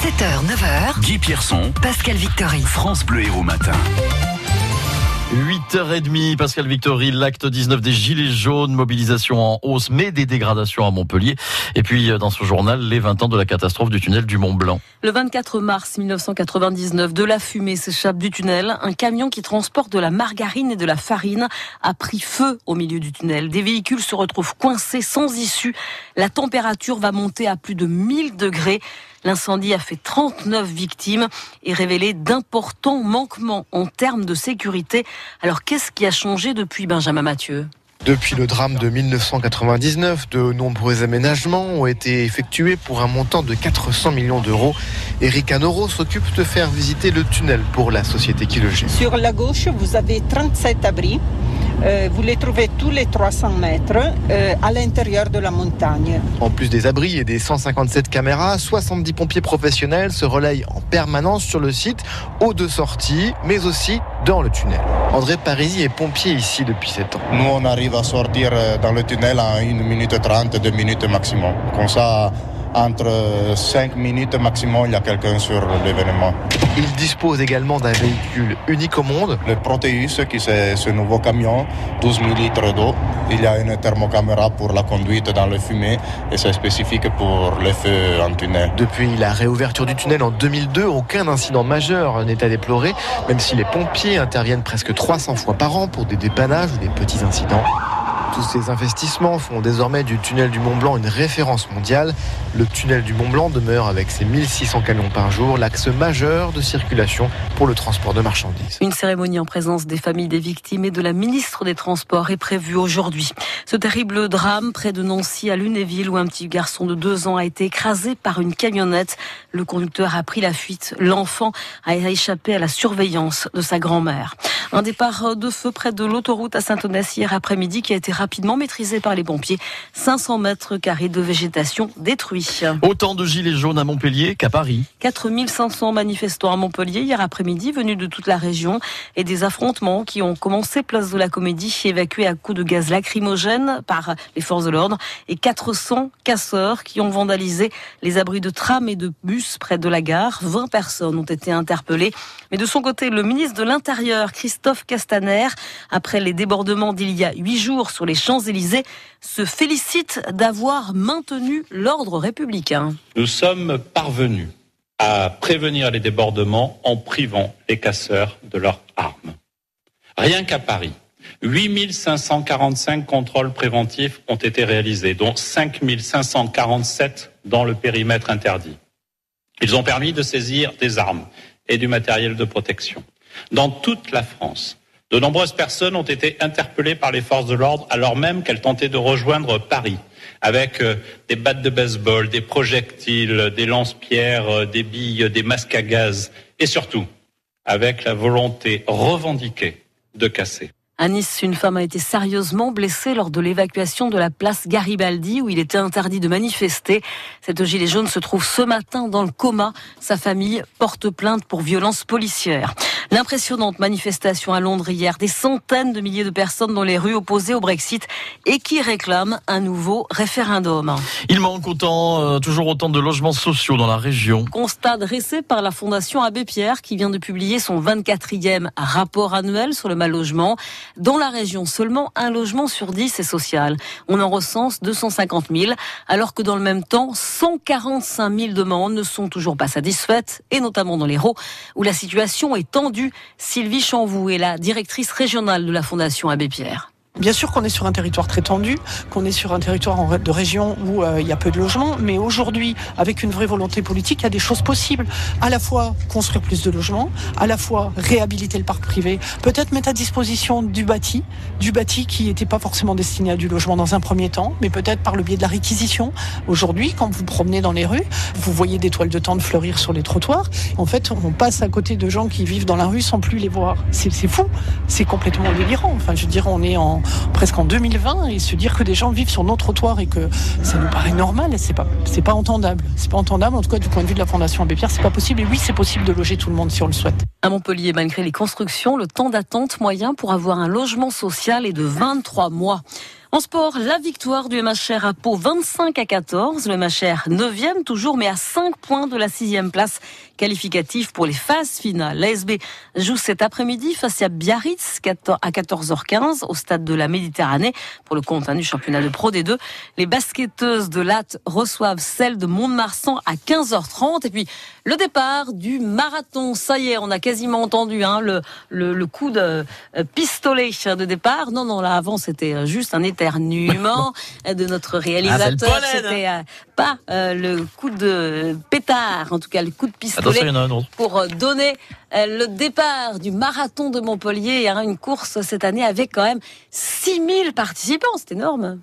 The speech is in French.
7h, 9h. Guy Pierson, Pascal Victory. France Bleu Héros Matin. 8h30, Pascal Victory, l'acte 19 des Gilets jaunes, mobilisation en hausse, mais des dégradations à Montpellier. Et puis, dans ce journal, les 20 ans de la catastrophe du tunnel du Mont Blanc. Le 24 mars 1999, de la fumée s'échappe du tunnel. Un camion qui transporte de la margarine et de la farine a pris feu au milieu du tunnel. Des véhicules se retrouvent coincés sans issue. La température va monter à plus de 1000 degrés. L'incendie a fait 39 victimes et révélé d'importants manquements en termes de sécurité. Alors qu'est-ce qui a changé depuis Benjamin Mathieu? Depuis le drame de 1999, de nombreux aménagements ont été effectués pour un montant de 400 millions d'euros. Eric Anoro s'occupe de faire visiter le tunnel pour la société qui le gère. Sur la gauche, vous avez 37 abris euh, vous les trouvez tous les 300 mètres euh, à l'intérieur de la montagne. En plus des abris et des 157 caméras, 70 pompiers professionnels se relayent en permanence sur le site, aux deux sorties, mais aussi dans le tunnel. André Parisi est pompier ici depuis 7 ans. Nous, on arrive à sortir euh, dans le tunnel en 1 minute 30, 2 minutes maximum. Comme ça, entre 5 minutes maximum, il y a quelqu'un sur l'événement. Il dispose également d'un véhicule unique au monde. Le Proteus, qui c'est ce nouveau camion, 12 000 litres d'eau. Il y a une thermocaméra pour la conduite dans le fumée et c'est spécifique pour les feux en tunnel. Depuis la réouverture du tunnel en 2002, aucun incident majeur n'est à déplorer, même si les pompiers interviennent presque 300 fois par an pour des dépannages ou des petits incidents. Tous ces investissements font désormais du tunnel du Mont Blanc une référence mondiale. Le tunnel du Mont Blanc demeure avec ses 1600 camions par jour l'axe majeur de circulation pour le transport de marchandises. Une cérémonie en présence des familles des victimes et de la ministre des Transports est prévue aujourd'hui. Ce terrible drame près de Nancy à Lunéville où un petit garçon de deux ans a été écrasé par une camionnette. Le conducteur a pris la fuite. L'enfant a échappé à la surveillance de sa grand-mère. Un départ de feu près de l'autoroute à Saint-Onès hier après-midi qui a été rapidement maîtrisé par les pompiers. 500 mètres carrés de végétation détruits. Autant de gilets jaunes à Montpellier qu'à Paris. 4500 manifestants à Montpellier hier après-midi venus de toute la région et des affrontements qui ont commencé place de la Comédie évacués à coups de gaz lacrymogène par les forces de l'ordre et 400 casseurs qui ont vandalisé les abris de tram et de bus près de la gare. 20 personnes ont été interpellées. Mais de son côté, le ministre de l'Intérieur, Christophe Castaner, après les débordements d'il y a huit jours sur les Champs-Élysées, se félicite d'avoir maintenu l'ordre républicain. Nous sommes parvenus à prévenir les débordements en privant les casseurs de leurs armes. Rien qu'à Paris, 8545 contrôles préventifs ont été réalisés, dont 5547 dans le périmètre interdit. Ils ont permis de saisir des armes et du matériel de protection. Dans toute la France, de nombreuses personnes ont été interpellées par les forces de l'ordre alors même qu'elles tentaient de rejoindre Paris avec euh, des battes de baseball, des projectiles, des lance-pierres, euh, des billes, des masques à gaz et surtout avec la volonté revendiquée de casser. À Nice, une femme a été sérieusement blessée lors de l'évacuation de la place Garibaldi où il était interdit de manifester. Cette gilet jaune se trouve ce matin dans le coma. Sa famille porte plainte pour violence policière. L'impressionnante manifestation à Londres hier, des centaines de milliers de personnes dans les rues opposées au Brexit et qui réclament un nouveau référendum. Il manque autant, euh, toujours autant de logements sociaux dans la région. Constat dressé par la Fondation Abbé Pierre qui vient de publier son 24e rapport annuel sur le mal logement. Dans la région, seulement un logement sur dix est social. On en recense 250 000, alors que dans le même temps, 145 000 demandes ne sont toujours pas satisfaites, et notamment dans l'Hérault, où la situation est tendue. Sylvie Chanvou est la directrice régionale de la Fondation Abbé Pierre. Bien sûr qu'on est sur un territoire très tendu, qu'on est sur un territoire de région où euh, il y a peu de logements, mais aujourd'hui, avec une vraie volonté politique, il y a des choses possibles. À la fois construire plus de logements, à la fois réhabiliter le parc privé, peut-être mettre à disposition du bâti, du bâti qui n'était pas forcément destiné à du logement dans un premier temps, mais peut-être par le biais de la réquisition. Aujourd'hui, quand vous promenez dans les rues, vous voyez des toiles de tente fleurir sur les trottoirs. En fait, on passe à côté de gens qui vivent dans la rue sans plus les voir. C'est fou, c'est complètement délirant. Enfin, je veux dire, on est en presque en 2020 et se dire que des gens vivent sur nos trottoirs et que ça nous paraît normal, c'est pas c'est pas entendable. C'est pas entendable en tout cas du point de vue de la Fondation Abbé Pierre, c'est pas possible et oui, c'est possible de loger tout le monde si on le souhaite. À Montpellier, malgré les constructions, le temps d'attente moyen pour avoir un logement social est de 23 mois. En sport, la victoire du MHR à Pau 25 à 14. Le MHR 9e toujours, mais à 5 points de la 6e place qualificative pour les phases finales. L'ASB joue cet après-midi face à Biarritz à 14h15 au stade de la Méditerranée pour le compte hein, du championnat de Pro D2. Les basketteuses de Latte reçoivent celles de Mont-de-Marsan à 15h30. Et puis le départ du marathon. Ça y est, on a quasiment entendu hein, le, le, le, coup de euh, pistolet de départ. Non, non, là avant c'était euh, juste un éternuement de notre réalisateur. Ah, c'était euh, pas euh, le coup de pétard, en tout cas le coup de pistolet pour donner le départ du marathon de Montpellier. Une course cette année avec quand même 6000 participants. C'est énorme.